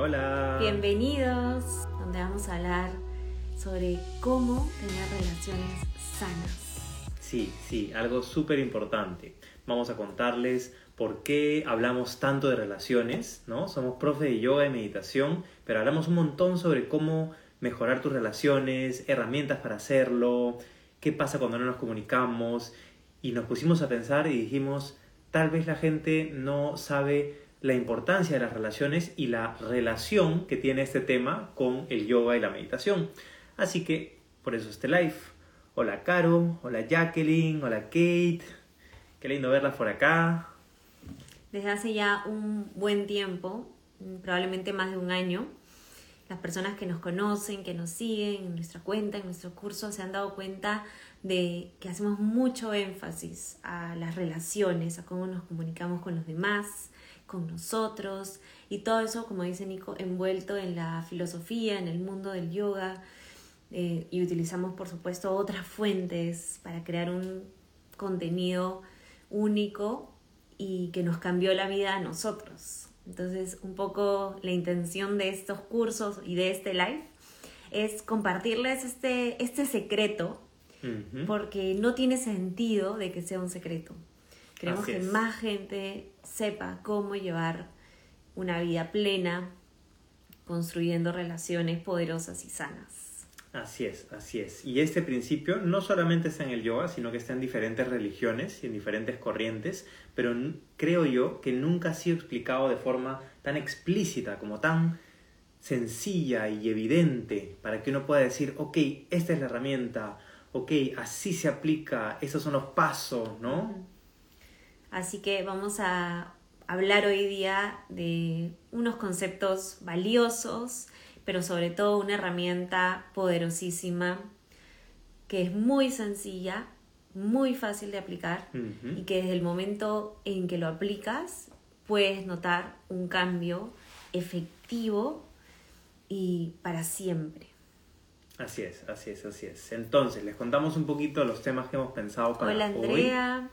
Hola. Bienvenidos, donde vamos a hablar sobre cómo tener relaciones sanas. Sí, sí, algo súper importante. Vamos a contarles por qué hablamos tanto de relaciones, ¿no? Somos profes de yoga y meditación, pero hablamos un montón sobre cómo mejorar tus relaciones, herramientas para hacerlo, qué pasa cuando no nos comunicamos, y nos pusimos a pensar y dijimos, tal vez la gente no sabe la importancia de las relaciones y la relación que tiene este tema con el yoga y la meditación. Así que por eso este live. Hola Caro, hola Jacqueline, hola Kate. Qué lindo verlas por acá. Desde hace ya un buen tiempo, probablemente más de un año, las personas que nos conocen, que nos siguen en nuestra cuenta, en nuestro curso, se han dado cuenta de que hacemos mucho énfasis a las relaciones, a cómo nos comunicamos con los demás, con nosotros y todo eso, como dice Nico, envuelto en la filosofía, en el mundo del yoga eh, y utilizamos por supuesto otras fuentes para crear un contenido único y que nos cambió la vida a nosotros. Entonces, un poco la intención de estos cursos y de este live es compartirles este, este secreto, porque no tiene sentido de que sea un secreto. Queremos que más gente sepa cómo llevar una vida plena, construyendo relaciones poderosas y sanas. Así es, así es. Y este principio no solamente está en el yoga, sino que está en diferentes religiones y en diferentes corrientes, pero creo yo que nunca ha sido explicado de forma tan explícita, como tan sencilla y evidente, para que uno pueda decir, ok, esta es la herramienta, ok, así se aplica, esos son los pasos, ¿no? Así que vamos a hablar hoy día de unos conceptos valiosos, pero sobre todo una herramienta poderosísima que es muy sencilla, muy fácil de aplicar y que desde el momento en que lo aplicas puedes notar un cambio efectivo y para siempre. Así es, así es, así es. Entonces, les contamos un poquito los temas que hemos pensado para Hola Andrea.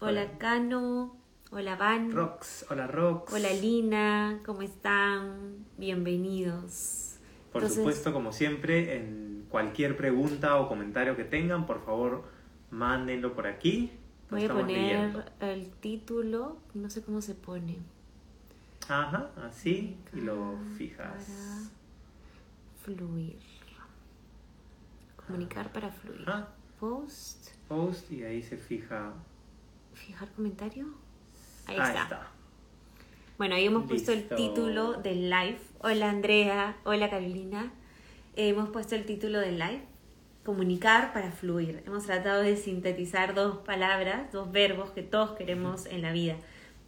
Hola, Cano, hola Van. Rox, hola Rox. Hola Lina, ¿cómo están? Bienvenidos. Por supuesto, como siempre, en cualquier pregunta o comentario que tengan, por favor, mándenlo por aquí. Voy a poner el título, no sé cómo se pone. Ajá, así, y lo fijas. Para fluir. Comunicar para fluir. Post. Post y ahí se fija fijar comentario. Ahí, está. Bueno, ahí hemos puesto el título del live. Hola Andrea, hola Carolina. hemos puesto el título del live. Comunicar para fluir. Hemos tratado de sintetizar dos palabras, dos verbos que todos queremos en la vida.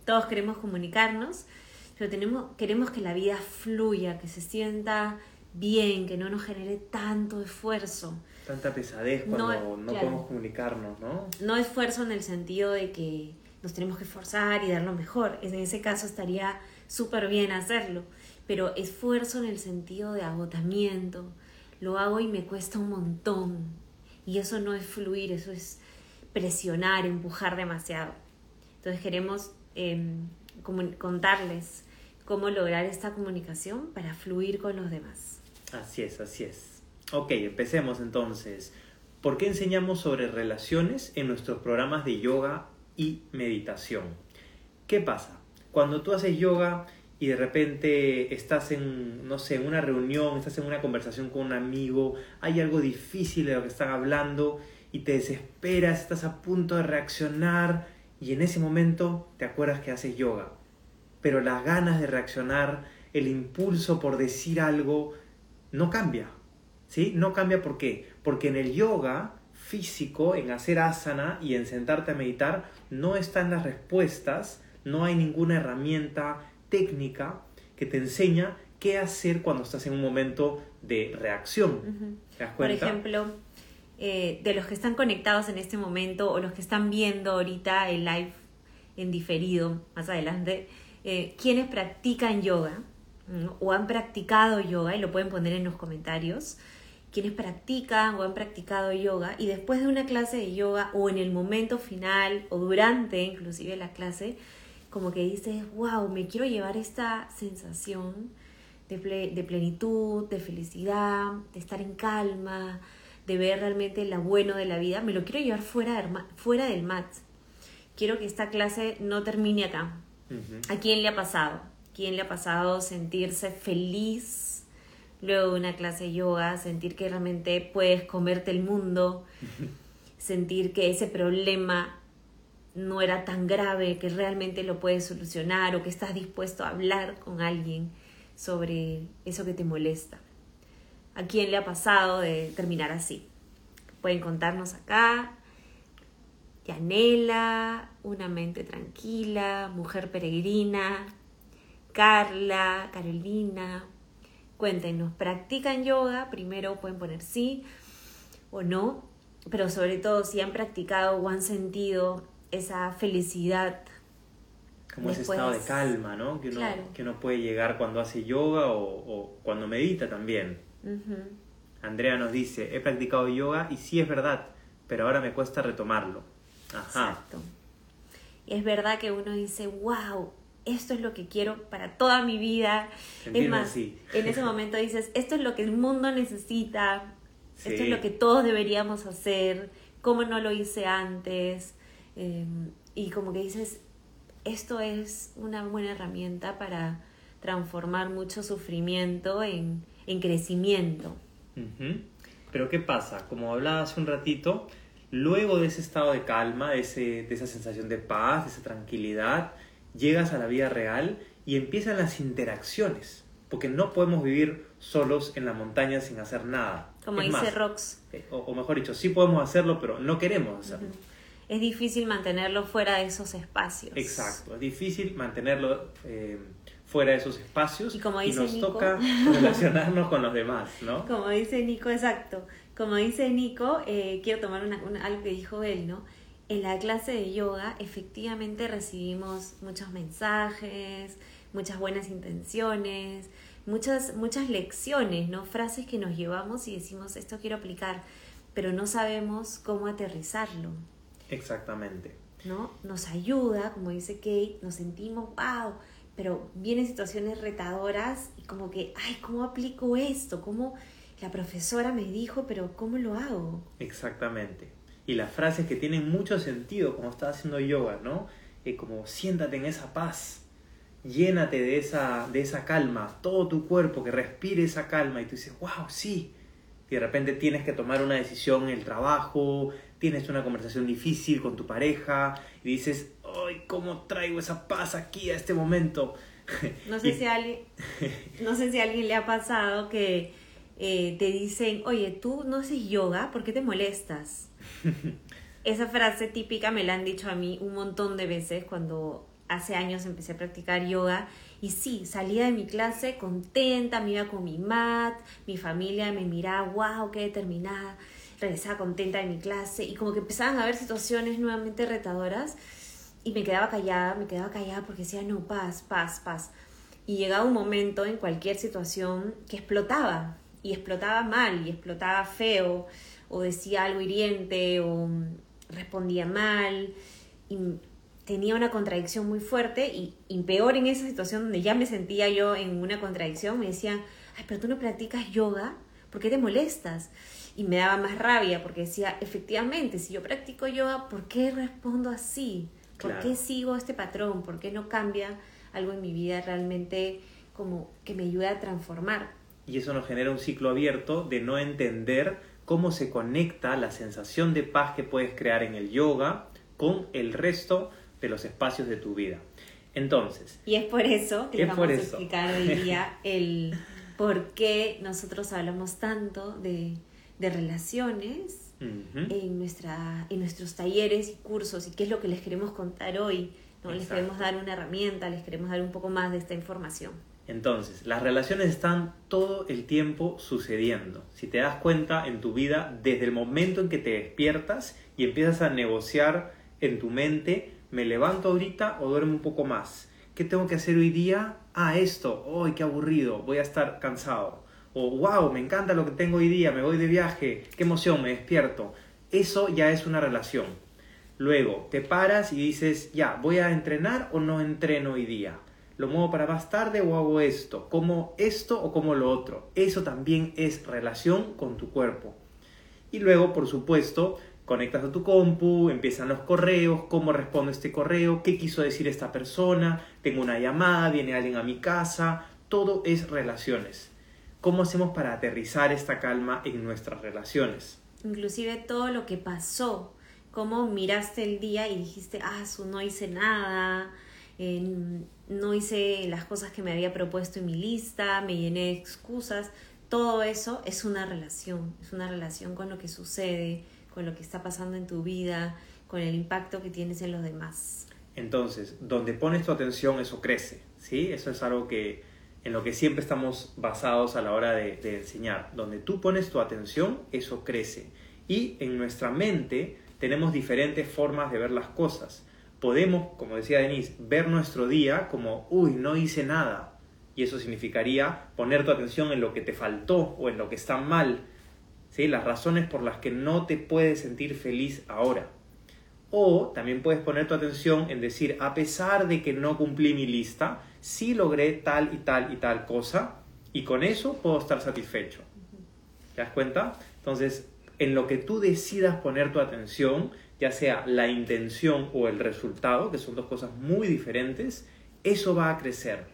Todos queremos comunicarnos, pero tenemos, queremos que la vida fluya, que se sienta bien, que no nos genere tanto esfuerzo tanta pesadez cuando no, podemos comunicarnos, ¿no? No esfuerzo en el sentido de que nos tenemos que esforzar y dar lo mejor. En ese caso estaría súper bien hacerlo. Pero esfuerzo en el sentido de agotamiento. Lo hago y me cuesta un montón. Y eso no es fluir, eso es presionar, empujar demasiado. Entonces queremos em, contarles cómo lograr esta comunicación para fluir con los demás. Así es, así es. Ok, empecemos entonces. ¿Por qué enseñamos sobre relaciones en nuestros programas de yoga y meditación? ¿Qué pasa? Cuando tú haces yoga y de repente estás en, no sé, en una reunión, estás en una conversación con un amigo, hay algo difícil de lo que están hablando y te desesperas, estás a punto de reaccionar y en ese momento te acuerdas que haces yoga. Pero las ganas de reaccionar, el impulso por decir algo, no cambia ¿sí? No cambia por qué. Porque en el yoga físico, en hacer asana y en sentarte a meditar, no están las respuestas, no hay ninguna herramienta técnica que te enseña qué hacer cuando estás en un momento de reacción. Por ejemplo, eh, de los que están conectados en este momento o los que están viendo ahorita el live en diferido más adelante, eh, quienes practican yoga o han practicado yoga, y lo pueden poner en los comentarios, quienes practican o han practicado yoga y después de una clase de yoga o en el momento final o durante inclusive la clase, como que dices, wow, me quiero llevar esta sensación de, de plenitud, de felicidad, de estar en calma, de ver realmente lo bueno de la vida, me lo quiero llevar fuera, fuera del mat. Quiero que esta clase no termine acá. ¿A quién le ha pasado? ¿Quién le ha pasado sentirse feliz luego de una clase de yoga? Sentir que realmente puedes comerte el mundo, sentir que ese problema no era tan grave, que realmente lo puedes solucionar o que estás dispuesto a hablar con alguien sobre eso que te molesta. ¿A quién le ha pasado de terminar así? Pueden contarnos acá. Yanela, Una mente tranquila, Mujer peregrina, Carla, Carolina. Cuéntenos, ¿practican yoga? Primero pueden poner sí o no, pero sobre todo si han practicado o han sentido esa felicidad. Como ese estado de calma, ¿no? Que uno, que uno puede llegar cuando hace yoga o, o cuando medita también. Andrea nos dice, he practicado yoga y sí es verdad, pero ahora me cuesta retomarlo. Ajá. Exacto. Y es verdad que uno dice, wow, esto es lo que quiero para toda mi vida. es más, en ese momento dices, esto es lo que el mundo necesita, esto es lo que todos deberíamos hacer, cómo no lo hice antes. Em, y como que dices, esto es una buena herramienta para transformar mucho sufrimiento en, en crecimiento. Pero ¿qué pasa? Como hablaba hace un ratito, luego de ese estado de calma, de, ese, de esa sensación de paz, de esa tranquilidad, llegas a la vida real y empiezan las interacciones, porque no podemos vivir solos en la montaña sin hacer nada. Como dice Rox. Eh, o, mejor dicho, sí podemos hacerlo, pero no queremos hacerlo. Es difícil mantenerlo fuera de esos espacios. Exacto, es difícil mantenerlo eh, fuera de esos espacios y, como dice nos toca relacionarnos con los demás, ¿no? Como dice Nico, exacto. Como dice Nico, eh, quiero tomar una, algo que dijo él, ¿no? En la clase de yoga efectivamente recibimos muchos mensajes, muchas buenas intenciones, muchas, muchas lecciones, ¿no? Frases que nos llevamos y decimos, esto quiero aplicar, pero no sabemos cómo aterrizarlo. Exactamente. ¿No? Nos ayuda, como dice Kate, nos sentimos, wow, pero vienen situaciones retadoras y como que, ay, ¿cómo aplico esto? ¿Cómo la profesora me dijo, pero ¿cómo lo hago? Exactamente. Y las frases que tienen mucho sentido, como estás haciendo yoga, ¿no? Eh, como siéntate en esa paz, llénate de esa, de esa calma, todo tu cuerpo, que respire esa calma y tú dices, wow, sí. Y de repente tienes que tomar una decisión en el trabajo, tienes una conversación difícil con tu pareja y dices, ¡ay, cómo traigo esa paz aquí a este momento! No sé, si, a alguien, no sé si a alguien le ha pasado que eh, te dicen, oye, tú no haces yoga, ¿por qué te molestas? Esa frase típica me la han dicho a mí un montón de veces cuando hace años empecé a practicar yoga. Y sí, salía de mi clase contenta, me iba con mi mat, mi familia me miraba, wow, qué determinada, regresaba contenta de mi clase. Y como que empezaban a haber situaciones nuevamente retadoras y me quedaba callada, me quedaba callada porque decía, no, paz, paz, paz. Y llegaba un momento en cualquier situación que explotaba, y explotaba mal, y explotaba feo, o decía algo hiriente, o respondía mal, y tenía una contradicción muy fuerte, y, y peor en esa situación donde ya me sentía yo en una contradicción, me decían, ay, pero tú no practicas yoga, ¿por qué te molestas? Y me daba más rabia porque decía, efectivamente, si yo practico yoga, ¿por qué respondo así? ¿Por qué sigo este patrón? ¿Por qué no cambia algo en mi vida realmente como que me ayude a transformar? Y eso nos genera un ciclo abierto de no entender cómo se conecta la sensación de paz que puedes crear en el yoga con el resto de los espacios de tu vida. Entonces. Y es por eso que les vamos a explicar hoy día el por qué nosotros hablamos tanto de, de relaciones en, nuestra, en nuestros talleres y cursos y qué es lo que les queremos contar hoy. ¿no? Les queremos dar una herramienta, les queremos dar un poco más de esta información. Entonces, las relaciones están todo el tiempo sucediendo. Si te das cuenta en tu vida, desde el momento en que te despiertas y empiezas a negociar en tu mente, ¿me levanto ahorita o duermo un poco más? ¿Qué tengo que hacer hoy día? Ah, esto, ¡ay, qué aburrido! Voy a estar cansado o wow, me encanta lo que tengo hoy día, me voy de viaje, qué emoción, me despierto. Eso ya es una relación. Luego te paras y dices, ya, ¿voy a entrenar o no entreno hoy día? ¿Lo muevo para más tarde o hago esto? ¿Como esto o como lo otro? Eso también es relación con tu cuerpo. Y luego, por supuesto, conectas a tu compu, empiezan los correos, cómo respondo este correo, qué quiso decir esta persona, tengo una llamada, viene alguien a mi casa, todo es relaciones. ¿Cómo hacemos para aterrizar esta calma en nuestras relaciones? Inclusive todo lo que pasó, cómo miraste el día y dijiste, ah, no hice nada, no hice las cosas que me había propuesto en mi lista, me llené de excusas, todo eso es una relación, es una relación con lo que sucede, con lo que está pasando en tu vida, con el impacto que tienes en los demás. Entonces, donde pones tu atención, eso crece, ¿sí? Eso es algo que en lo que siempre estamos basados a la hora de, de enseñar. Donde tú pones tu atención, eso crece. Y en nuestra mente tenemos diferentes formas de ver las cosas. Podemos, como decía Denise, ver nuestro día como, uy, no hice nada. Y eso significaría poner tu atención en lo que te faltó o en lo que está mal, ¿sí? las razones por las que no te puedes sentir feliz ahora. O también puedes poner tu atención en decir, a pesar de que no cumplí mi lista, sí logré tal y tal y tal cosa y con eso puedo estar satisfecho. ¿Te das cuenta? Entonces, en lo que tú decidas poner tu atención, ya sea la intención o el resultado, que son dos cosas muy diferentes, eso va a crecer.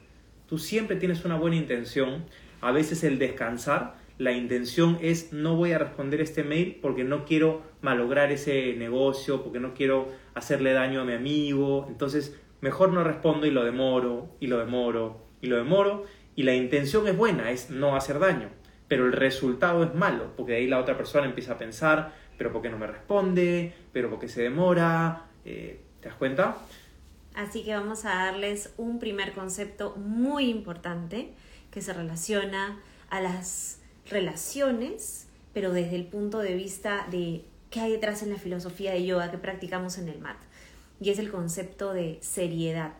Tú siempre tienes una buena intención, a veces el descansar la intención es no voy a responder este mail porque no quiero malograr ese negocio, porque no quiero hacerle daño a mi amigo, entonces mejor no respondo y lo demoro, y lo demoro, y lo demoro, y la intención es buena, es no hacer daño, pero el resultado es malo, porque ahí la otra persona empieza a pensar, pero ¿por qué no me responde? ¿Pero por qué se demora? Eh, ¿Te das cuenta? Así que vamos a darles un primer concepto muy importante que se relaciona a las relaciones, pero desde el punto de vista de qué hay detrás en la filosofía de yoga que practicamos en el mat. Y es el concepto de seriedad.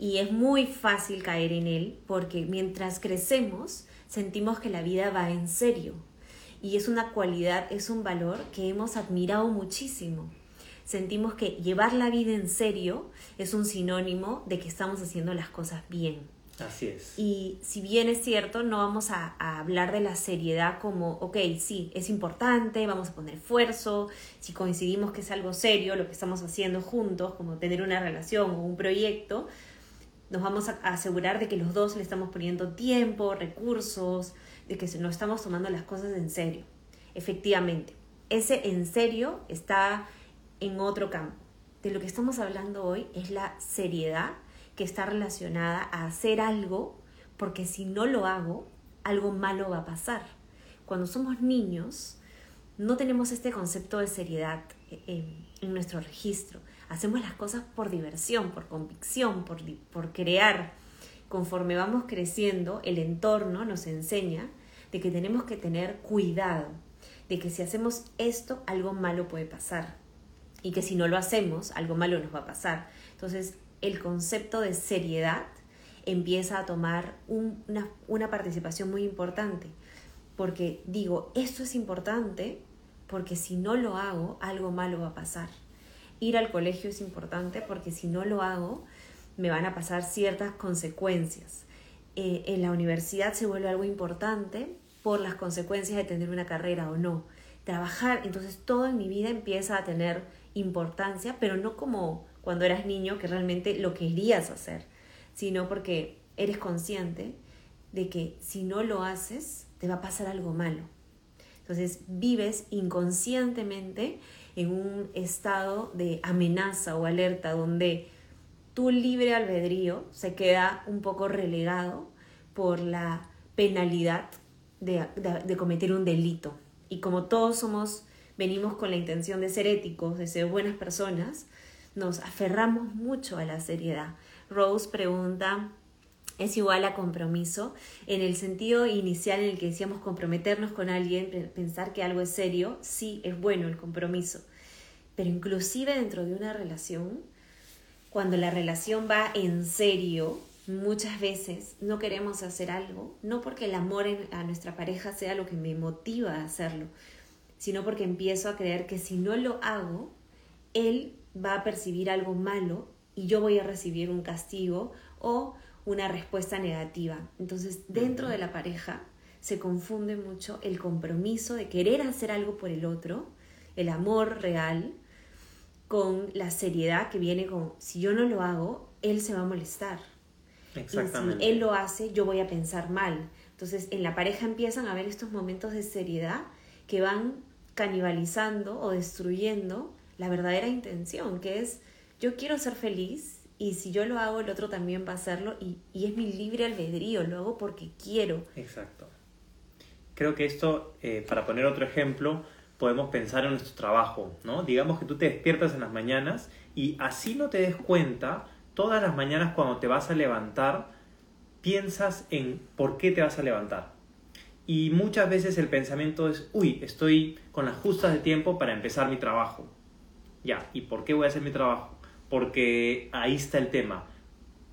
Y es muy fácil caer en él porque mientras crecemos sentimos que la vida va en serio. Y es una cualidad, es un valor que hemos admirado muchísimo. Sentimos que llevar la vida en serio es un sinónimo de que estamos haciendo las cosas bien. Así es. Y si bien es cierto, no vamos a, hablar de la seriedad como, ok, sí, es importante, vamos a poner esfuerzo, si coincidimos que es algo serio lo que estamos haciendo juntos, como tener una relación o un proyecto, nos vamos a asegurar de que los dos le estamos poniendo tiempo, recursos, de que nos estamos tomando las cosas en serio. Efectivamente, ese en serio está en otro campo. De lo que estamos hablando hoy es la seriedad que está relacionada a hacer algo, porque si no lo hago, algo malo va a pasar. Cuando somos niños, no tenemos este concepto de seriedad en, nuestro registro. Hacemos las cosas por diversión, por convicción, por, por crear. Conforme vamos creciendo, el entorno nos enseña de que tenemos que tener cuidado, de que si hacemos esto, algo malo puede pasar. Y que si no lo hacemos, algo malo nos va a pasar. Entonces, el concepto de seriedad empieza a tomar una, una participación muy importante. Porque digo, esto es importante porque si no lo hago, algo malo va a pasar. Ir al colegio es importante porque si no lo hago, me van a pasar ciertas consecuencias. Eh, en la universidad se vuelve algo importante por las consecuencias de tener una carrera o no. Trabajar, entonces todo en mi vida empieza a tener importancia, pero no como cuando eras niño que realmente lo querías hacer, sino porque eres consciente de que si no lo haces, te va a pasar algo malo. Entonces vives inconscientemente en un estado de amenaza o alerta donde tu libre albedrío se queda un poco relegado por la penalidad de, de, cometer un delito. Y como todos somos, venimos con la intención de ser éticos, de ser buenas personas, nos aferramos mucho a la seriedad. Rose pregunta, ¿es igual a compromiso? En el sentido inicial en el que decíamos comprometernos con alguien, pensar que algo es serio, sí es bueno el compromiso. Pero inclusive dentro de una relación, cuando la relación va en serio, muchas veces no queremos hacer algo, no porque el amor a nuestra pareja sea lo que me motiva a hacerlo, sino porque empiezo a creer que si no lo hago, él va a percibir algo malo y yo voy a recibir un castigo o una respuesta negativa. Entonces, dentro de la pareja se confunde mucho el compromiso de querer hacer algo por el otro, el amor real, con la seriedad que viene con, si yo no lo hago, él se va a molestar. Exactamente. Y si él lo hace, yo voy a pensar mal. Entonces, en la pareja empiezan a haber estos momentos de seriedad que van canibalizando o destruyendo la verdadera intención, que es yo quiero ser feliz y si yo lo hago, el otro también va a hacerlo y, y es mi libre albedrío, lo hago porque quiero. Exacto. Creo que esto, eh, para poner otro ejemplo, podemos pensar en nuestro trabajo, ¿no? Digamos que tú te despiertas en las mañanas y así no te des cuenta, todas las mañanas cuando te vas a levantar, piensas en por qué te vas a levantar. Y muchas veces el pensamiento es, uy, estoy con las justas de tiempo para empezar mi trabajo. Ya, ¿y por qué voy a hacer mi trabajo? Porque ahí está el tema.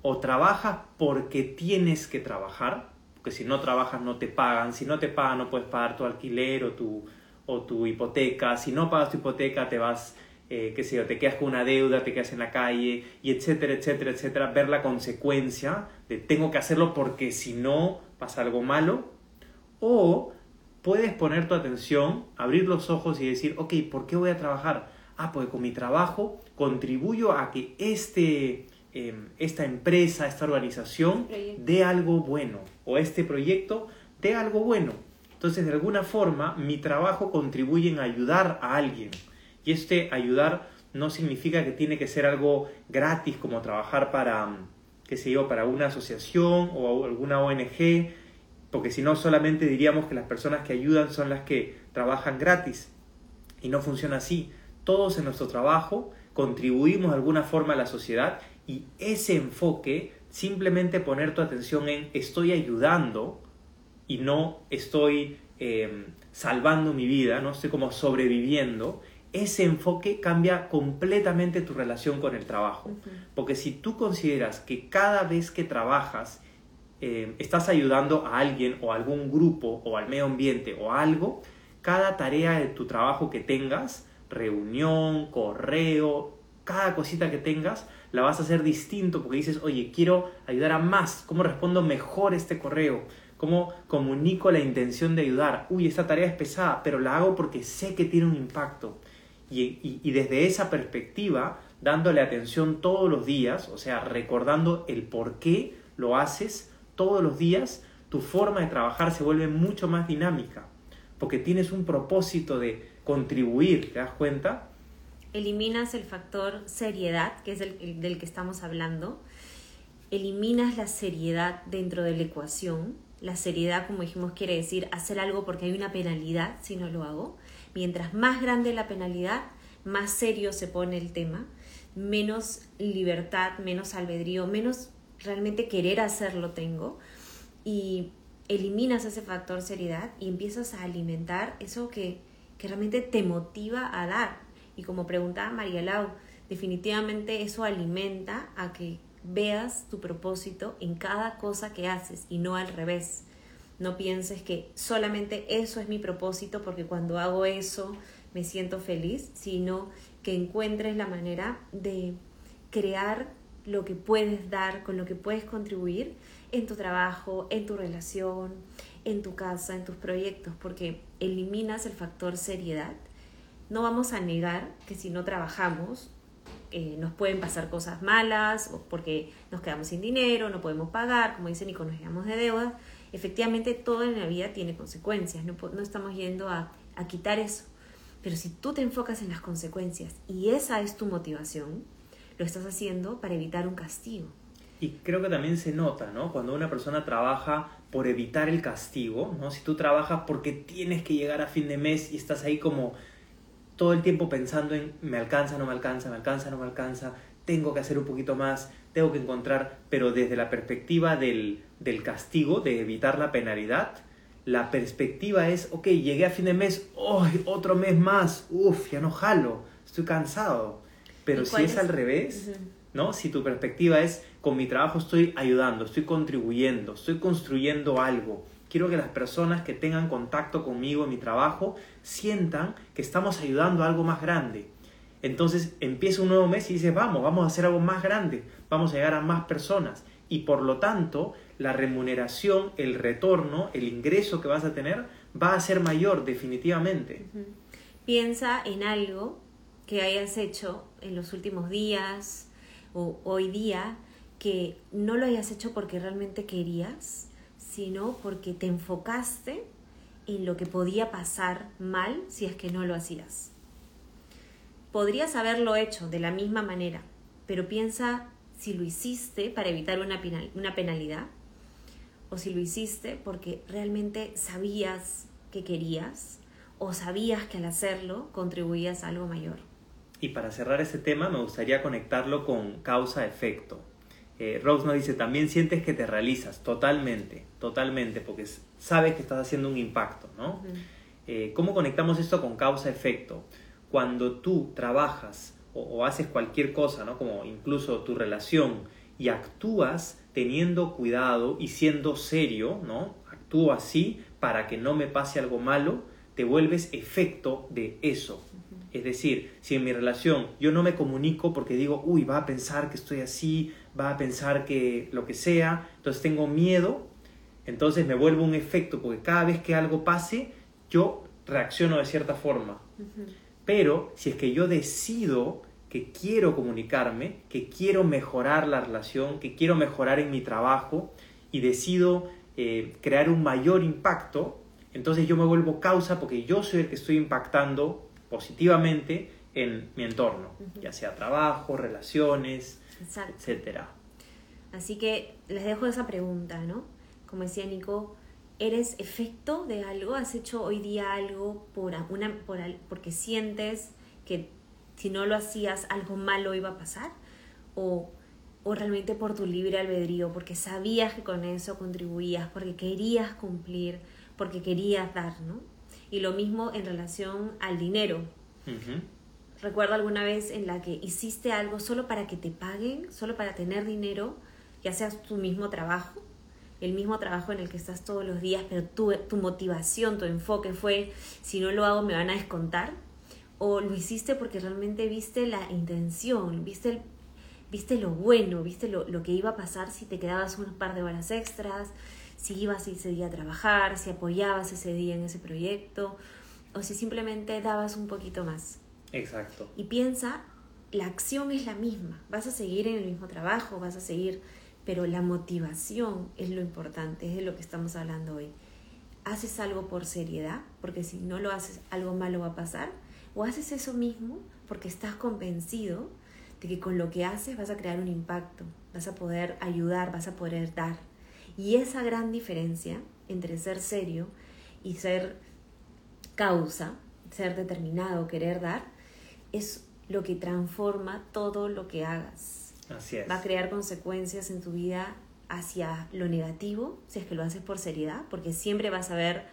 O trabajas porque tienes que trabajar, porque si no trabajas no te pagan, si no te pagan no puedes pagar tu alquiler o tu, o tu hipoteca, si no pagas tu hipoteca te vas, eh, qué sé yo, te quedas con una deuda, te quedas en la calle, y etcétera, etcétera, etcétera, ver la consecuencia de tengo que hacerlo porque si no pasa algo malo, o puedes poner tu atención, abrir los ojos y decir, ok, ¿por qué voy a trabajar? Ah, porque con mi trabajo contribuyo a que este, em, esta empresa, esta organización dé algo bueno, o este proyecto dé algo bueno. Entonces, de alguna forma, mi trabajo contribuye en ayudar a alguien. Y este ayudar no significa que tiene que ser algo gratis, como trabajar para, qué sé yo, para una asociación o alguna ONG, porque si no solamente diríamos que las personas que ayudan son las que trabajan gratis. Y no funciona así. Todos en nuestro trabajo contribuimos de alguna forma a la sociedad y ese enfoque, simplemente poner tu atención en estoy ayudando y no estoy em, salvando mi vida, no estoy como sobreviviendo, ese enfoque cambia completamente tu relación con el trabajo. Porque si tú consideras que cada vez que trabajas eh, estás ayudando a alguien o a algún grupo o al medio ambiente o algo, cada tarea de tu trabajo que tengas, reunión, correo, cada cosita que tengas, la vas a hacer distinto porque dices, oye, quiero ayudar a más, ¿cómo respondo mejor este correo? ¿Cómo comunico la intención de ayudar? Uy, esta tarea es pesada, pero la hago porque sé que tiene un impacto. Y, desde esa perspectiva, dándole atención todos los días, o sea, recordando el por qué lo haces, todos los días, tu forma de trabajar se vuelve mucho más dinámica, porque tienes un propósito de contribuir, ¿te das cuenta? Eliminas el factor seriedad, que es el, del que estamos hablando, eliminas la seriedad dentro de la ecuación. La seriedad, como dijimos, quiere decir hacer algo porque hay una penalidad si no lo hago. Mientras más grande la penalidad, más serio se pone el tema, menos libertad, menos albedrío, menos realmente querer hacerlo tengo y eliminas ese factor seriedad y empiezas a alimentar eso que, que realmente te motiva a dar. Y como preguntaba María Lau, definitivamente eso alimenta a que veas tu propósito en cada cosa que haces y no al revés. No pienses que solamente eso es mi propósito porque cuando hago eso me siento feliz, sino que encuentres la manera de crear lo que puedes dar, con lo que puedes contribuir en tu trabajo, en tu relación, en tu casa, en tus proyectos, porque eliminas el factor seriedad. No vamos a negar que si no trabajamos eh, nos pueden pasar cosas malas o porque nos quedamos sin dinero, no podemos pagar, como dicen, y nos quedamos de deudas. Efectivamente, todo en la vida tiene consecuencias, no, no estamos yendo a, a quitar eso. Pero si tú te enfocas en las consecuencias y esa es tu motivación, lo estás haciendo para evitar un castigo. Y creo que también se nota, ¿no? Cuando una persona trabaja por evitar el castigo, ¿no? Si tú trabajas porque tienes que llegar a fin de mes y estás ahí como todo el tiempo pensando en me alcanza, no me alcanza, me alcanza, no me alcanza, tengo que hacer un poquito más, tengo que encontrar, pero desde la perspectiva del, del castigo, de evitar la penalidad, la perspectiva es, ok, llegué a fin de mes, oh, otro mes más, uff, ya no jalo, estoy cansado pero si es, al revés, ¿no? Si tu perspectiva es, con mi trabajo estoy ayudando, estoy contribuyendo, estoy construyendo algo. Quiero que las personas que tengan contacto conmigo en mi trabajo sientan que estamos ayudando a algo más grande. Entonces empieza un nuevo mes y dices, vamos, vamos a hacer algo más grande, vamos a llegar a más personas. y por lo tanto la remuneración, el retorno, el ingreso que vas a tener va a ser mayor definitivamente. Piensa en algo que hayas hecho en los últimos días o hoy día que no lo hayas hecho porque realmente querías, sino porque te enfocaste en lo que podía pasar mal si es que no lo hacías. Podrías haberlo hecho de la misma manera, pero piensa si lo hiciste para evitar una, una penalidad o si lo hiciste porque realmente sabías que querías o sabías que al hacerlo contribuías a algo mayor. Y para cerrar ese tema me gustaría conectarlo con causa-efecto. Eh, Rose nos dice, también sientes que te realizas totalmente, totalmente, porque sabes que estás haciendo un impacto, ¿no? Eh, ¿Cómo conectamos esto con causa-efecto? Cuando tú trabajas o, haces cualquier cosa, ¿no? Como incluso tu relación, y actúas teniendo cuidado y siendo serio, ¿no? Actúo así para que no me pase algo malo, te vuelves efecto de eso. Es decir, si en mi relación yo no me comunico porque digo, uy, va a pensar que estoy así, va a pensar que lo que sea, entonces tengo miedo, entonces me vuelvo un efecto porque cada vez que algo pase, yo reacciono de cierta forma. Pero si es que yo decido que quiero comunicarme, que quiero mejorar la relación, que quiero mejorar en mi trabajo y decido eh, crear un mayor impacto, entonces yo me vuelvo causa porque yo soy el que estoy impactando positivamente en mi entorno, ya sea trabajo, relaciones, etcétera. Así que les dejo esa pregunta, ¿no? Como decía Nico, ¿eres efecto de algo? ¿Has hecho hoy día algo por una, por, porque sientes que si no lo hacías algo malo iba a pasar? ¿O, ¿O realmente por tu libre albedrío, porque sabías que con eso contribuías, porque querías cumplir, porque querías dar, ¿no? Y lo mismo en relación al dinero. Recuerdo alguna vez en la que hiciste algo solo para que te paguen, solo para tener dinero, ya sea tu mismo trabajo, el mismo trabajo en el que estás todos los días, pero tu, tu motivación, tu enfoque fue, si no lo hago me van a descontar, o lo hiciste porque realmente viste la intención, viste, viste lo bueno, viste lo, lo que iba a pasar si te quedabas un par de horas extras, si ibas ese día a trabajar, si apoyabas ese día en ese proyecto o si simplemente dabas un poquito más. Exacto. Y piensa, la acción es la misma, vas a seguir en el mismo trabajo, vas a seguir, pero la motivación es lo importante, es de lo que estamos hablando hoy. ¿Haces algo por seriedad? Porque si no lo haces, algo malo va a pasar. ¿O haces eso mismo porque estás convencido de que con lo que haces vas a crear un impacto, vas a poder ayudar, vas a poder dar? Y esa gran diferencia entre ser serio y ser causa, ser determinado, querer dar, es lo que transforma todo lo que hagas. Así es. Va a crear consecuencias en tu vida hacia lo negativo, si es que lo haces por seriedad, porque siempre vas a ver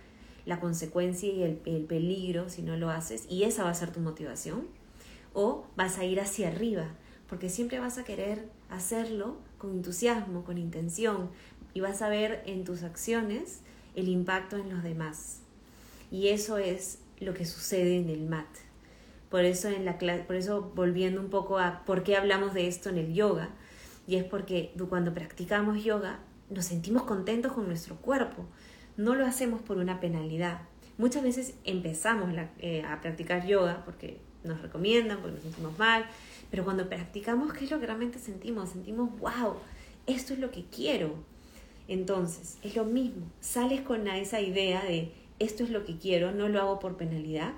la consecuencia y el, el, peligro si no lo haces, y esa va a ser tu motivación. O vas a ir hacia arriba, porque siempre vas a querer hacerlo con entusiasmo, con intención, y vas a ver en tus acciones el impacto en los demás. Y eso es lo que sucede en el mat. Por eso, en la por eso volviendo un poco a por qué hablamos de esto en el yoga, y es porque cuando practicamos yoga nos sentimos contentos con nuestro cuerpo, no lo hacemos por una penalidad. Muchas veces empezamos eh, a practicar yoga porque nos recomiendan, porque nos sentimos mal, pero cuando practicamos, ¿qué es lo que realmente sentimos? Sentimos, wow, esto es lo que quiero, entonces, es lo mismo, sales con esa idea de esto es lo que quiero, no lo hago por penalidad,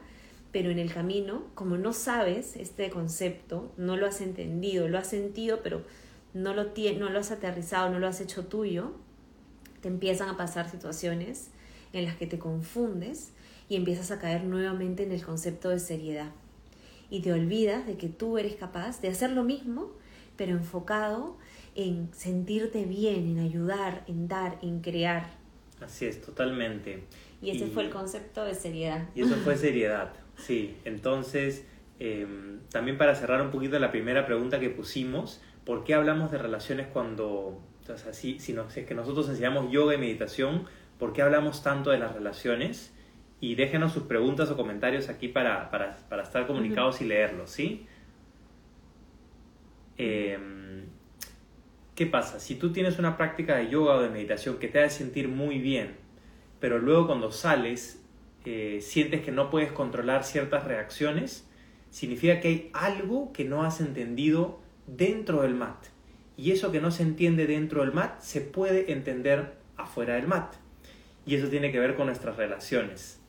pero en el camino, como no sabes este concepto, no lo has entendido, lo has sentido, pero no lo, no lo has aterrizado, no lo has hecho tuyo, te empiezan a pasar situaciones en las que te confundes y empiezas a caer nuevamente en el concepto de seriedad. Y te olvidas de que tú eres capaz de hacer lo mismo, pero enfocado en sentirte bien, en ayudar, en dar, en crear. Así es, totalmente. Y ese fue el concepto de seriedad. Y eso fue seriedad, sí. Entonces, em, también para cerrar un poquito la primera pregunta que pusimos, ¿por qué hablamos de relaciones cuando, o sea, si, si, es que nosotros enseñamos yoga y meditación, ¿por qué hablamos tanto de las relaciones? Y déjenos sus preguntas o comentarios aquí para, para, para estar comunicados y leerlos, ¿sí? ¿Qué pasa? Si tú tienes una práctica de yoga o de meditación que te hace sentir muy bien, pero luego cuando sales eh, sientes que no puedes controlar ciertas reacciones, significa que hay algo que no has entendido dentro del mat. Y eso que no se entiende dentro del mat se puede entender afuera del mat. Y eso tiene que ver con nuestras relaciones.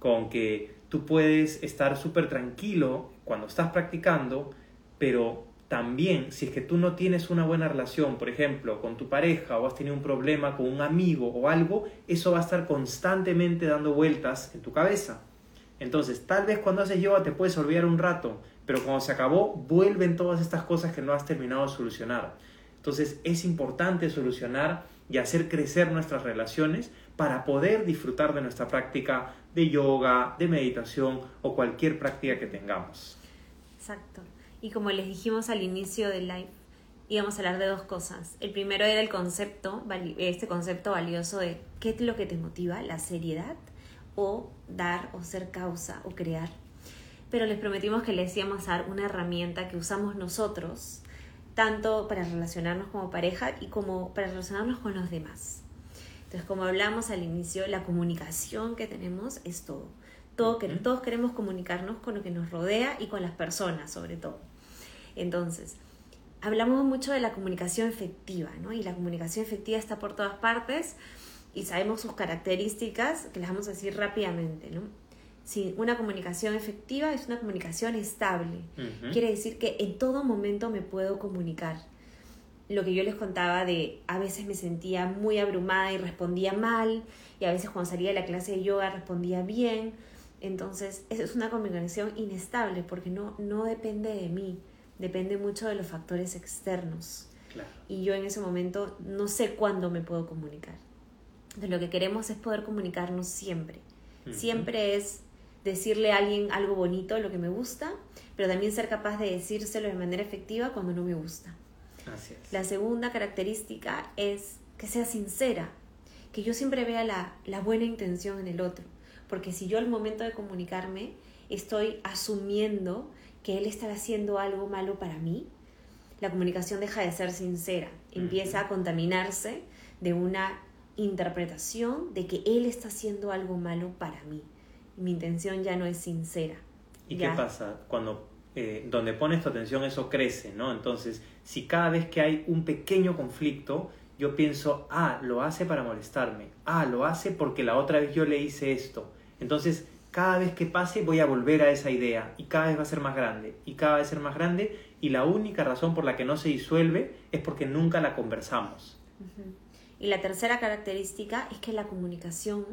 Con que tú puedes estar súper tranquilo cuando estás practicando, pero también si es que tú no tienes una buena relación, por ejemplo, con tu pareja o has tenido un problema con un amigo o algo, eso va a estar constantemente dando vueltas en tu cabeza. Entonces, tal vez cuando haces yoga te puedes olvidar un rato, pero cuando se acabó, vuelven todas estas cosas que no has terminado de solucionar. Entonces, es importante solucionar y hacer crecer nuestras relaciones para poder disfrutar de nuestra práctica de yoga, de meditación o cualquier práctica que tengamos. Exacto. Y como les dijimos al inicio del live, íbamos a hablar de dos cosas. El primero era el concepto, este concepto valioso de qué es lo que te motiva, la seriedad o dar o ser causa o crear. Pero les prometimos que les íbamos a dar una herramienta que usamos nosotros, tanto para relacionarnos como pareja y como para relacionarnos con los demás. Entonces, como hablamos al inicio, la comunicación que tenemos es todo. todo que, todos queremos comunicarnos con lo que nos rodea y con las personas, sobre todo. Entonces, hablamos mucho de la comunicación efectiva, ¿no? Y la comunicación efectiva está por todas partes y sabemos sus características, que las vamos a decir rápidamente, ¿no? Si una comunicación efectiva es una comunicación estable. Quiere decir que en todo momento me puedo comunicar. Lo que yo les contaba de a veces me sentía muy abrumada y respondía mal, y a veces cuando salía de la clase de yoga respondía bien. Entonces, es una comunicación inestable porque no, no depende de mí depende mucho de los factores externos. Y yo en ese momento no sé cuándo me puedo comunicar. Entonces lo que queremos es poder comunicarnos siempre. Siempre es decirle a alguien algo bonito, lo que me gusta, pero también ser capaz de decírselo de manera efectiva cuando no me gusta. La segunda característica es que sea sincera, que yo siempre vea la, la buena intención en el otro, porque si yo al momento de comunicarme estoy asumiendo que él está haciendo algo malo para mí, la comunicación deja de ser sincera, empieza a contaminarse de una interpretación de que él está haciendo algo malo para mí. Mi intención ya no es sincera. ¿Y qué pasa? Cuando eh, donde pones tu atención eso crece, ¿no? Entonces, si cada vez que hay un pequeño conflicto, yo pienso, ah, lo hace para molestarme, ah, lo hace porque la otra vez yo le hice esto. Entonces, cada vez que pase voy a volver a esa idea y cada vez va a ser más grande y cada vez ser más grande y la única razón por la que no se disuelve es porque nunca la conversamos. Y la tercera característica es que la comunicación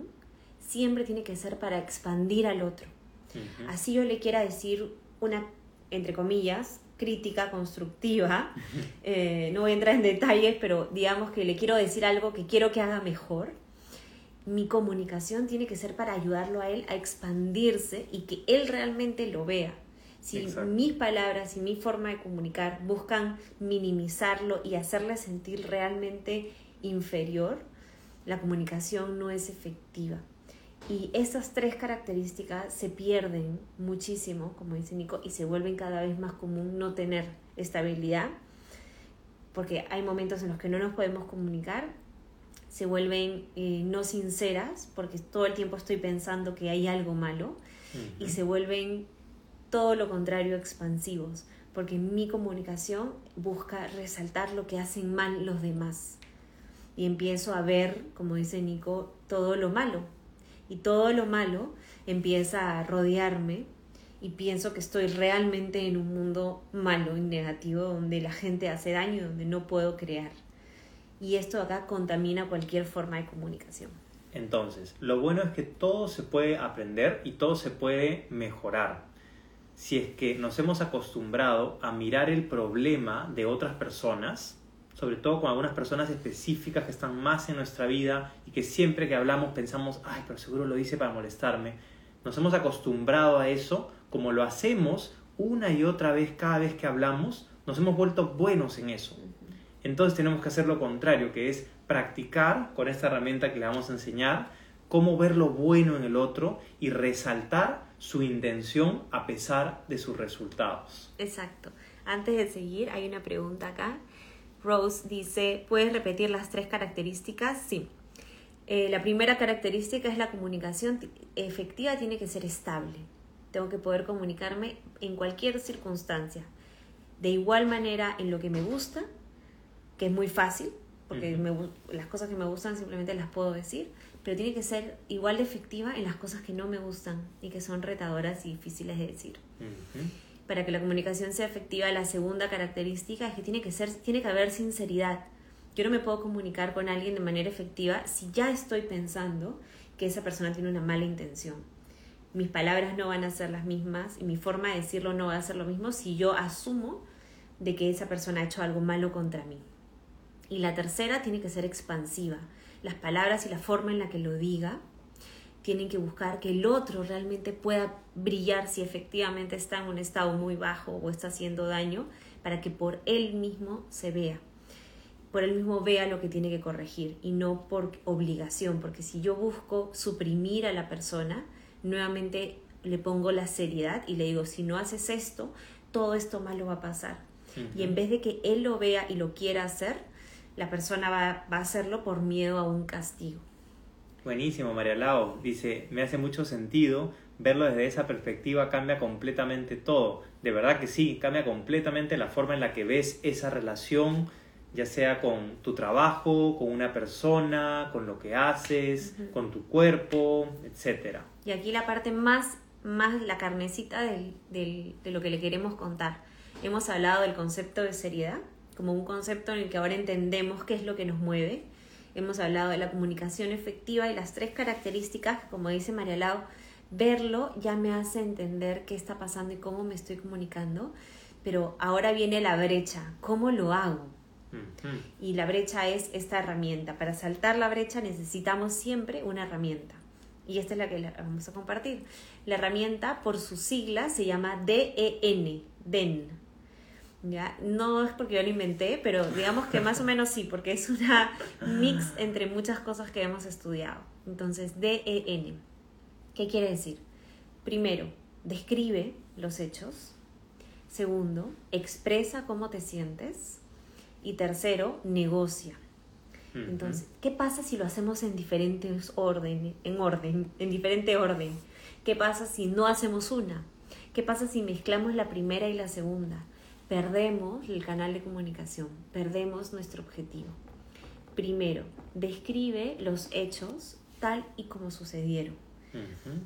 siempre tiene que ser para expandir al otro. Así yo le quiera decir una, entre comillas, crítica constructiva, eh, no voy a entrar en detalles, pero digamos que le quiero decir algo que quiero que haga mejor mi comunicación tiene que ser para ayudarlo a él a expandirse y que él realmente lo vea. Si mis palabras y mi forma de comunicar buscan minimizarlo y hacerle sentir realmente inferior, la comunicación no es efectiva. Y esas tres características se pierden muchísimo, como dice Nico, y se vuelven cada vez más común no tener estabilidad, porque hay momentos en los que no nos podemos comunicar se vuelven eh, no sinceras, porque todo el tiempo estoy pensando que hay algo malo, y se vuelven todo lo contrario expansivos, porque mi comunicación busca resaltar lo que hacen mal los demás. Y empiezo a ver, como dice Nico, todo lo malo. Y todo lo malo empieza a rodearme y pienso que estoy realmente en un mundo malo y negativo donde la gente hace daño, donde no puedo crear y esto acá contamina cualquier forma de comunicación. Entonces, lo bueno es que todo se puede aprender y todo se puede mejorar. Si es que nos hemos acostumbrado a mirar el problema de otras personas, sobre todo con algunas personas específicas que están más en nuestra vida y que siempre que hablamos pensamos, ay, pero seguro lo dice para molestarme. Nos hemos acostumbrado a eso, como lo hacemos una y otra vez cada vez que hablamos, nos hemos vuelto buenos en eso. Entonces tenemos que hacer lo contrario, que es practicar con esta herramienta que le vamos a enseñar cómo ver lo bueno en el otro y resaltar su intención a pesar de sus resultados. Exacto. Antes de seguir, hay una pregunta acá. Rose dice, ¿puedes repetir las tres características? Sí. Eh, la primera característica es la comunicación efectiva tiene que ser estable. Tengo que poder comunicarme en cualquier circunstancia. De igual manera en lo que me gusta, que es muy fácil, porque las cosas que me gustan simplemente las puedo decir, pero tiene que ser igual de efectiva en las cosas que no me gustan y que son retadoras y difíciles de decir. Para que la comunicación sea efectiva, la segunda característica es que tiene que, ser, tiene que haber sinceridad. Yo no me puedo comunicar con alguien de manera efectiva si ya estoy pensando que esa persona tiene una mala intención. Mis palabras no van a ser las mismas y mi forma de decirlo no va a ser lo mismo si yo asumo de que esa persona ha hecho algo malo contra mí. Y la tercera tiene que ser expansiva. Las palabras y la forma en la que lo diga tienen que buscar que el otro realmente pueda brillar si efectivamente está en un estado muy bajo o está haciendo daño para que por él mismo se vea. Por él mismo vea lo que tiene que corregir y no por obligación, porque si yo busco suprimir a la persona, nuevamente le pongo la seriedad y le digo, si no haces esto, todo esto malo va a pasar. Y en vez de que él lo vea y lo quiera hacer, la persona va, a hacerlo por miedo a un castigo. Buenísimo, María Lao. Dice, me hace mucho sentido verlo desde esa perspectiva, cambia completamente todo. De verdad que sí, cambia completamente la forma en la que ves esa relación, ya sea con tu trabajo, con una persona, con lo que haces, con tu cuerpo, etc. Y aquí la parte más, más la carnecita de lo que le queremos contar. Hemos hablado del concepto de seriedad, como un concepto en el que ahora entendemos qué es lo que nos mueve. Hemos hablado de la comunicación efectiva y las tres características como dice María Lau, verlo ya me hace entender qué está pasando y cómo me estoy comunicando, pero ahora viene la brecha, ¿cómo lo hago? Y la brecha es esta herramienta. Para saltar la brecha necesitamos siempre una herramienta. Y esta es la que vamos a compartir. La herramienta, por su sigla, se llama DEN, DEN, ¿ya? No es porque yo lo inventé, pero digamos que más o menos sí, porque es una mix entre muchas cosas que hemos estudiado. Entonces, DEN. ¿Qué quiere decir? Primero, describe los hechos. Segundo, expresa cómo te sientes. Y tercero, negocia. Entonces, ¿qué pasa si lo hacemos en diferentes orden, en orden, en diferente orden? ¿Qué pasa si no hacemos una? ¿Qué pasa si mezclamos la primera y la segunda? Perdemos el canal de comunicación, perdemos nuestro objetivo. Primero, describe los hechos tal y como sucedieron.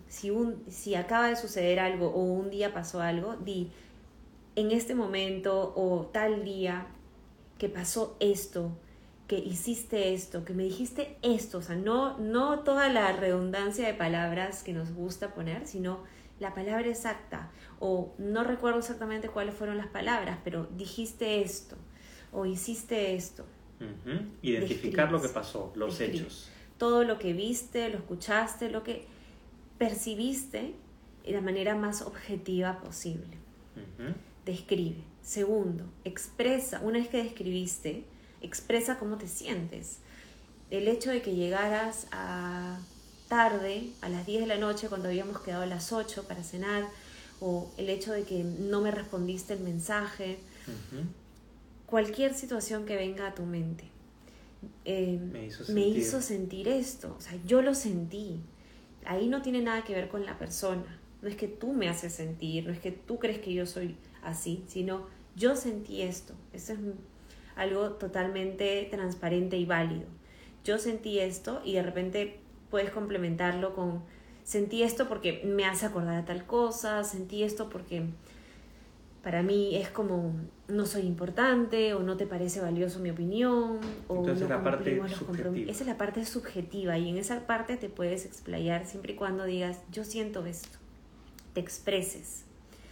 si, un, si acaba de suceder algo o un día pasó algo, di, en este momento o tal día que pasó esto, que hiciste esto, que me dijiste esto, o sea, no, no toda la redundancia de palabras que nos gusta poner, sino la palabra exacta o no recuerdo exactamente cuáles fueron las palabras, pero dijiste esto o hiciste esto. Identificar lo que pasó, los hechos. Todo lo que viste, lo escuchaste, lo que percibiste de la manera más objetiva posible. Describe. Segundo, expresa, una vez que describiste, expresa cómo te sientes. El hecho de que llegaras a tarde, a las 10 de la noche, cuando habíamos quedado a las 8 para cenar, o el hecho de que no me respondiste el mensaje, cualquier situación que venga a tu mente. Eh, me, hizo sentir esto, o sea, yo lo sentí. Ahí no tiene nada que ver con la persona. No es que tú me haces sentir, no es que tú crees que yo soy así, sino yo sentí esto. Eso es algo totalmente transparente y válido. Yo sentí esto y de repente puedes complementarlo con sentí esto porque me hace acordar a tal cosa, sentí esto porque para mí es como no soy importante o no te parece valioso mi opinión o Entonces no la parte subjetiva. Esa es la parte subjetiva y en esa parte te puedes explayar siempre y cuando digas yo siento esto, te expreses.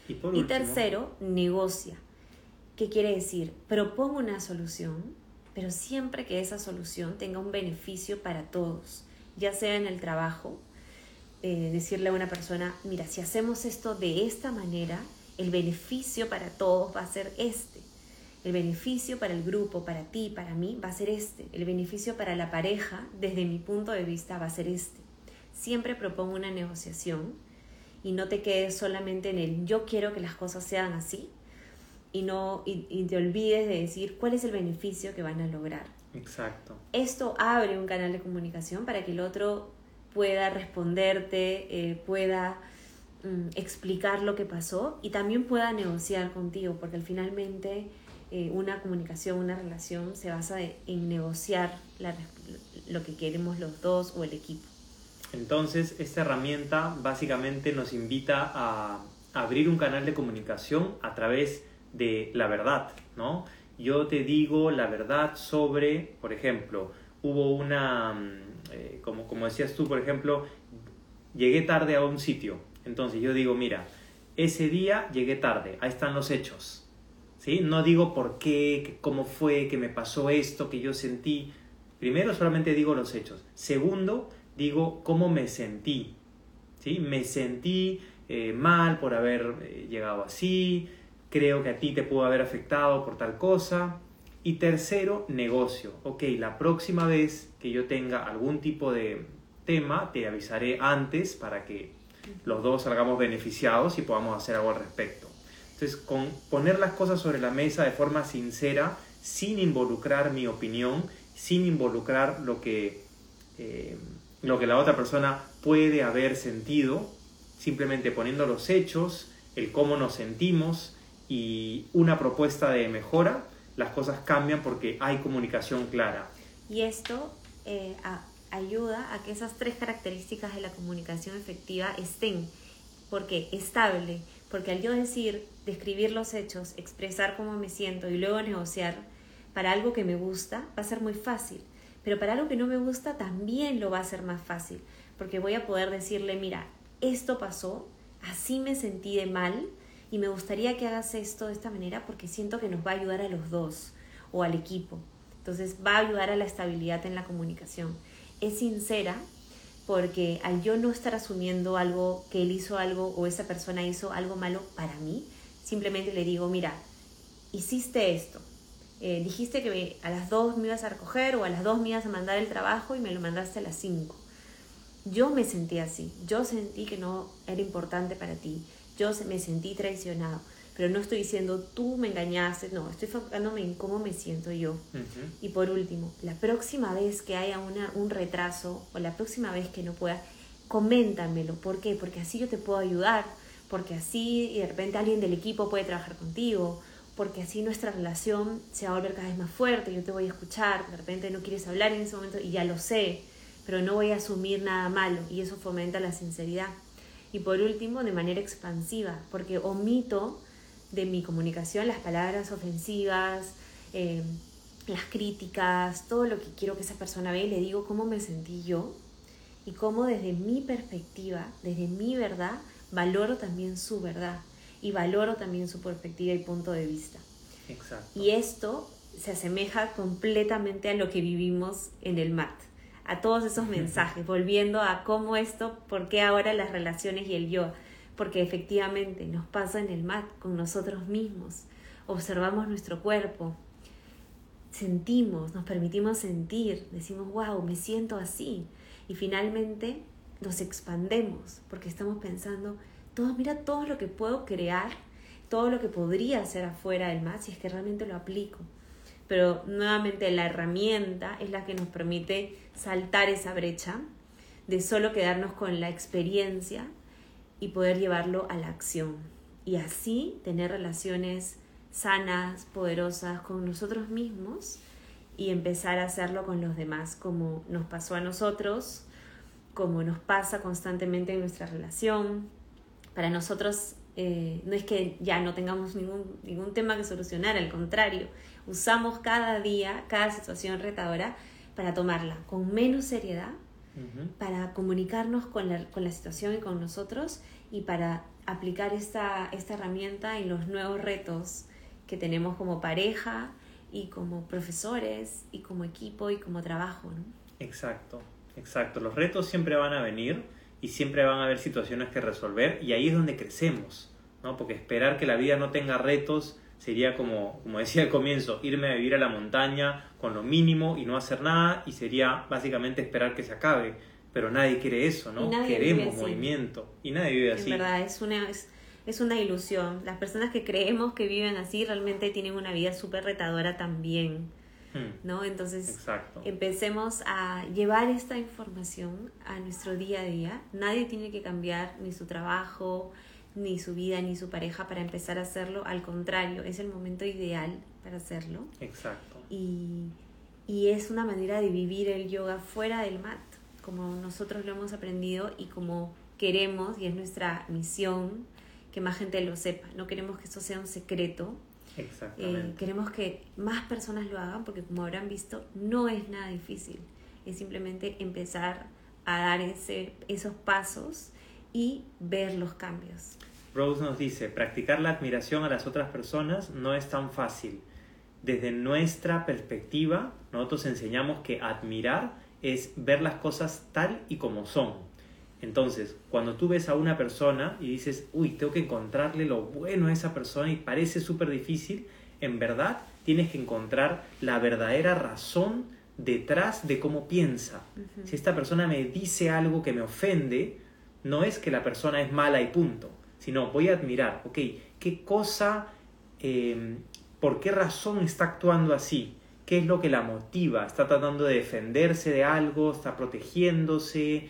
Y, y tercero, negocia. ¿Qué quiere decir? Propongo una solución, pero siempre que esa solución tenga un beneficio para todos ya sea en el trabajo, eh, decirle a una persona, mira, si hacemos esto de esta manera, el beneficio para todos va a ser este. El beneficio para el grupo, para ti, para mí, va a ser este. El beneficio para la pareja, desde mi punto de vista, va a ser este. Siempre propongo una negociación y no te quedes solamente en el yo quiero que las cosas sean así, y, no, y, te olvides de decir cuál es el beneficio que van a lograr. Exacto. Esto abre un canal de comunicación para que el otro pueda responderte, eh, pueda mm, explicar lo que pasó y también pueda negociar contigo, porque finalmente eh, una comunicación, una relación se basa en negociar lo que queremos los dos o el equipo. Entonces, esta herramienta básicamente nos invita a abrir un canal de comunicación a través de la verdad, ¿no? Yo te digo la verdad sobre, por ejemplo, hubo una, mm, eh, como, como decías tú, por ejemplo, llegué tarde a un sitio. Entonces yo digo, mira, ese día llegué tarde, ahí están los hechos. ¿Sí? No digo por qué, cómo fue, que me pasó esto, que yo sentí. Primero solamente digo los hechos. Segundo, digo cómo me sentí. ¿Sí? Me sentí eh, mal por haber eh, llegado así, creo que a ti te pudo haber afectado por tal cosa. Y tercero, negocio. Ok, la próxima vez que yo tenga algún tipo de tema, te avisaré antes para que los dos salgamos beneficiados y podamos hacer algo al respecto. Entonces, con poner las cosas sobre la mesa de forma sincera, sin involucrar mi opinión, sin involucrar lo que, eh, lo que la otra persona puede haber sentido, simplemente poniendo los hechos, el cómo nos sentimos y una propuesta de mejora, las cosas cambian porque hay comunicación clara. Y esto eh, ayuda a que esas tres características de la comunicación efectiva estén, porque estable, porque al yo decir, describir los hechos, expresar cómo me siento y luego negociar para algo que me gusta, va a ser muy fácil. Pero para algo que no me gusta también lo va a ser más fácil, porque voy a poder decirle, mira, esto pasó, así me sentí de mal y me gustaría que hagas esto de esta manera porque siento que nos va a ayudar a los dos o al equipo. Entonces va a ayudar a la estabilidad en la comunicación. Es sincera porque al yo no estar asumiendo algo, que él hizo algo o esa persona hizo algo malo para mí, simplemente le digo, mira, hiciste esto. Eh, dijiste que a las dos me ibas a recoger o a las dos me ibas a mandar el trabajo y me lo mandaste a las cinco yo me sentí así, yo sentí que no era importante para ti, yo me sentí traicionado, pero no estoy diciendo tú me engañaste, no, estoy enfocándome en cómo me siento yo. Y por último, la próxima vez que haya una, un retraso o la próxima vez que no pueda, coméntamelo. ¿Por qué? Porque así yo te puedo ayudar, porque así de repente alguien del equipo puede trabajar contigo, porque así nuestra relación se va a volver cada vez más fuerte, yo te voy a escuchar, de repente no quieres hablar en ese momento y ya lo sé pero no voy a asumir nada malo y eso fomenta la sinceridad. Y por último, de manera expansiva, porque omito de mi comunicación las palabras ofensivas, eh, las críticas, todo lo que quiero que esa persona vea y le digo cómo me sentí yo y cómo desde mi perspectiva, desde mi verdad, valoro también su verdad y valoro también su perspectiva y punto de vista. Exacto. Y esto se asemeja completamente a lo que vivimos en el MAT a todos esos mensajes, volviendo a cómo esto, por qué ahora las relaciones y el yo, porque efectivamente nos pasa en el mat con nosotros mismos, observamos nuestro cuerpo, sentimos, nos permitimos sentir, decimos, wow, me siento así, y finalmente nos expandemos, porque estamos pensando, todo, mira todo lo que puedo crear, todo lo que podría hacer afuera del mat si es que realmente lo aplico pero nuevamente la herramienta es la que nos permite saltar esa brecha de solo quedarnos con la experiencia y poder llevarlo a la acción y así tener relaciones sanas, poderosas con nosotros mismos y empezar a hacerlo con los demás como nos pasó a nosotros, como nos pasa constantemente en nuestra relación. Para nosotros eh, no es que ya no tengamos ningún, ningún tema que solucionar, al contrario, usamos cada día, cada situación retadora para tomarla con menos seriedad, para comunicarnos con la, con la, situación y con nosotros y para aplicar esta, esta herramienta en los nuevos retos que tenemos como pareja y como profesores y como equipo y como trabajo. Exacto, exacto. Los retos siempre van a venir y siempre van a haber situaciones que resolver y ahí es donde crecemos, ¿no? Porque esperar que la vida no tenga retos sería como, como decía al comienzo, irme a vivir a la montaña con lo mínimo y no hacer nada y sería básicamente esperar que se acabe. Pero nadie quiere eso, ¿no? Queremos movimiento y nadie vive así. En verdad, es una, es una ilusión. Las personas que creemos que viven así realmente tienen una vida súper retadora también. Hmm. ¿No? Entonces, Exacto. empecemos a llevar esta información a nuestro día a día. Nadie tiene que cambiar ni su trabajo, ni su vida, ni su pareja para empezar a hacerlo. Al contrario, es el momento ideal para hacerlo. Exacto. Y, y es una manera de vivir el yoga fuera del mat, como nosotros lo hemos aprendido y como queremos, y es nuestra misión, que más gente lo sepa. No queremos que esto sea un secreto. Eh, Exactamente. queremos que más personas lo hagan porque como habrán visto, no es nada difícil. Es simplemente empezar a dar ese, esos pasos y ver los cambios. Rose nos dice, practicar la admiración a las otras personas no es tan fácil. Desde nuestra perspectiva, nosotros enseñamos que admirar es ver las cosas tal y como son. Entonces, cuando tú ves a una persona y dices, uy, tengo que encontrarle lo bueno a esa persona y parece súper difícil, en verdad tienes que encontrar la verdadera razón detrás de cómo piensa. Si esta persona me dice algo que me ofende, no es que la persona es mala y punto, sino voy a admirar, ok, qué cosa, eh, por qué razón está actuando así, qué es lo que la motiva, está tratando de defenderse de algo, está protegiéndose,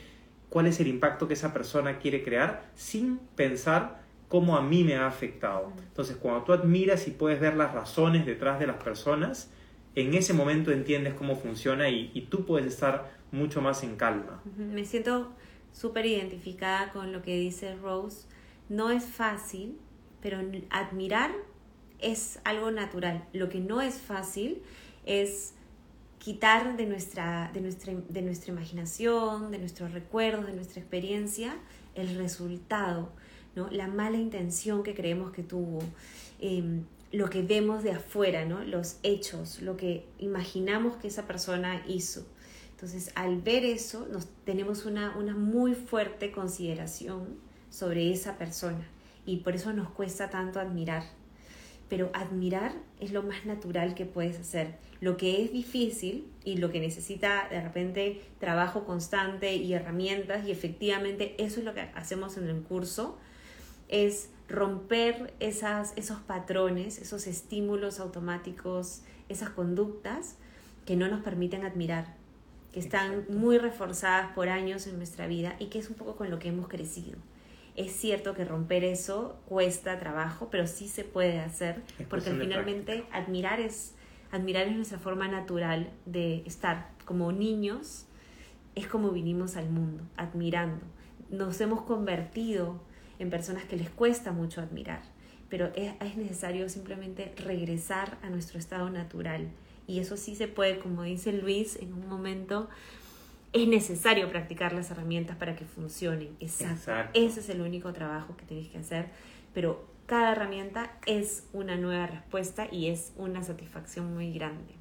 cuál es el impacto que esa persona quiere crear sin pensar cómo a mí me ha afectado. Entonces, cuando tú admiras y puedes ver las razones detrás de las personas, en ese momento entiendes cómo funciona y, y tú puedes estar mucho más en calma. Me siento súper identificada con lo que dice Rose. No es fácil, pero admirar es algo natural. Lo que no es fácil es quitar de nuestra, de nuestra, de nuestra imaginación, de nuestros recuerdos, de nuestra experiencia, el resultado, ¿no? la mala intención que creemos que tuvo, em, lo que vemos de afuera, ¿no? los hechos, lo que imaginamos que esa persona hizo. Entonces, al ver eso, nos, tenemos una, una muy fuerte consideración sobre esa persona y por eso nos cuesta tanto admirar. Pero admirar es lo más natural que puedes hacer. Lo que es difícil y lo que necesita de repente trabajo constante y herramientas, y efectivamente eso es lo que hacemos en el curso, es romper esas, esos patrones, esos estímulos automáticos, esas conductas que no nos permiten admirar, que están Exacto. muy reforzadas por años en nuestra vida y que es un poco con lo que hemos crecido. Es cierto que romper eso cuesta trabajo, pero sí se puede hacer, Es porque finalmente admirar es, admirar es nuestra forma natural de estar como niños, es como vinimos al mundo, admirando. Nos hemos convertido en personas que les cuesta mucho admirar, pero es, es necesario simplemente regresar a nuestro estado natural. Y eso sí se puede, como dice Luis, en un momento es necesario practicar las herramientas para que funcionen. Exacto. Exacto. Ese es el único trabajo que tienes que hacer, pero cada herramienta es una nueva respuesta y es una satisfacción muy grande.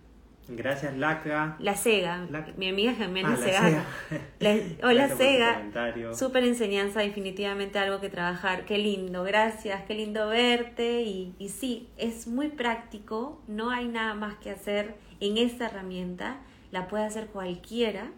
Gracias, Laca. La Sega, La- mi amiga gemela Ah, la Sega. Sega. La- hola por tu Sega, súper enseñanza, definitivamente algo que trabajar. Qué lindo, gracias, qué lindo verte. Y, y sí, es muy práctico, no hay nada más que hacer en esta herramienta, la puede hacer cualquiera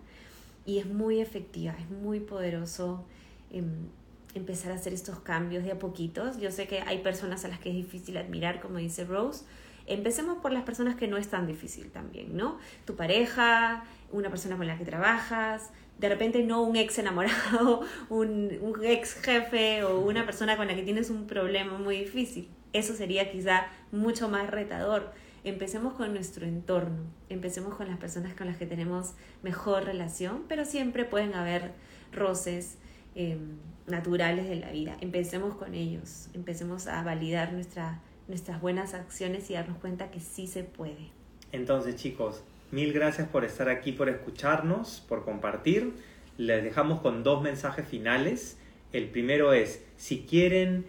y es muy efectiva, es muy poderoso em, empezar a hacer estos cambios de a poquitos. Yo sé que hay personas a las que es difícil admirar, como dice Rose. Empecemos por las personas que no es tan difícil también, ¿no? Tu pareja, una persona con la que trabajas, de repente no un ex enamorado, un, un ex jefe o una persona con la que tienes un problema muy difícil. Eso sería quizá mucho más retador. Empecemos con nuestro entorno, empecemos con las personas con las que tenemos mejor relación, pero siempre pueden haber roces eh, naturales de la vida. Empecemos con ellos, empecemos a validar nuestra, nuestras buenas acciones y darnos cuenta que sí se puede. Entonces, chicos, mil gracias por estar aquí, por escucharnos, por compartir. Les dejamos con dos mensajes finales. El primero es, si quieren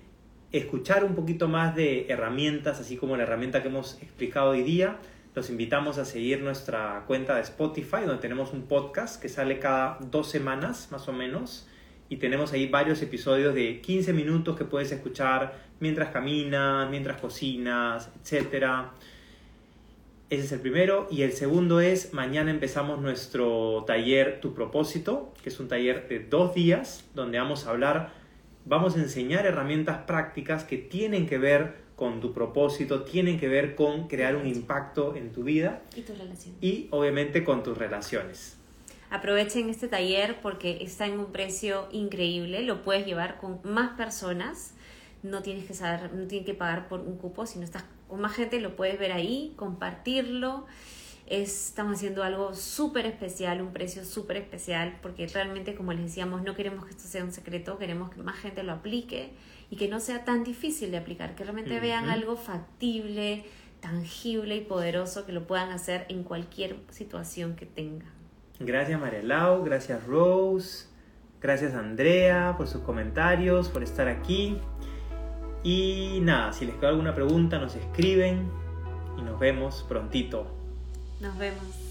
escuchar un poquito más de herramientas, así como la herramienta que hemos explicado hoy día, los invitamos a seguir nuestra cuenta de Spotify, donde tenemos un podcast que sale cada dos semanas, más o menos. Y tenemos ahí varios episodios de 15 minutos que puedes escuchar mientras caminas, mientras cocinas, etcétera. Ese es el primero. Y el segundo es, mañana empezamos nuestro taller Tu propósito, que es un taller de dos días, donde vamos a hablar vamos a enseñar herramientas prácticas que tienen que ver con tu propósito, tienen que ver con crear un impacto en tu vida Y tu relación. y obviamente con tus relaciones. Aprovechen este taller porque está en un precio increíble, lo puedes llevar con más personas, no tienes que saber, no tienes que pagar por un cupo, si no estás con más gente lo puedes ver ahí, compartirlo. Estamos haciendo algo súper especial, un precio súper especial, porque realmente, como les decíamos, no queremos que esto sea un secreto, queremos que más gente lo aplique y que no sea tan difícil de aplicar, que realmente vean algo factible, tangible y poderoso que lo puedan hacer en cualquier situación que tengan. Gracias María Lau, gracias Rose, gracias Andrea por sus comentarios, por estar aquí. Y nada, si les queda alguna pregunta nos escriben y nos vemos prontito. Nos vemos.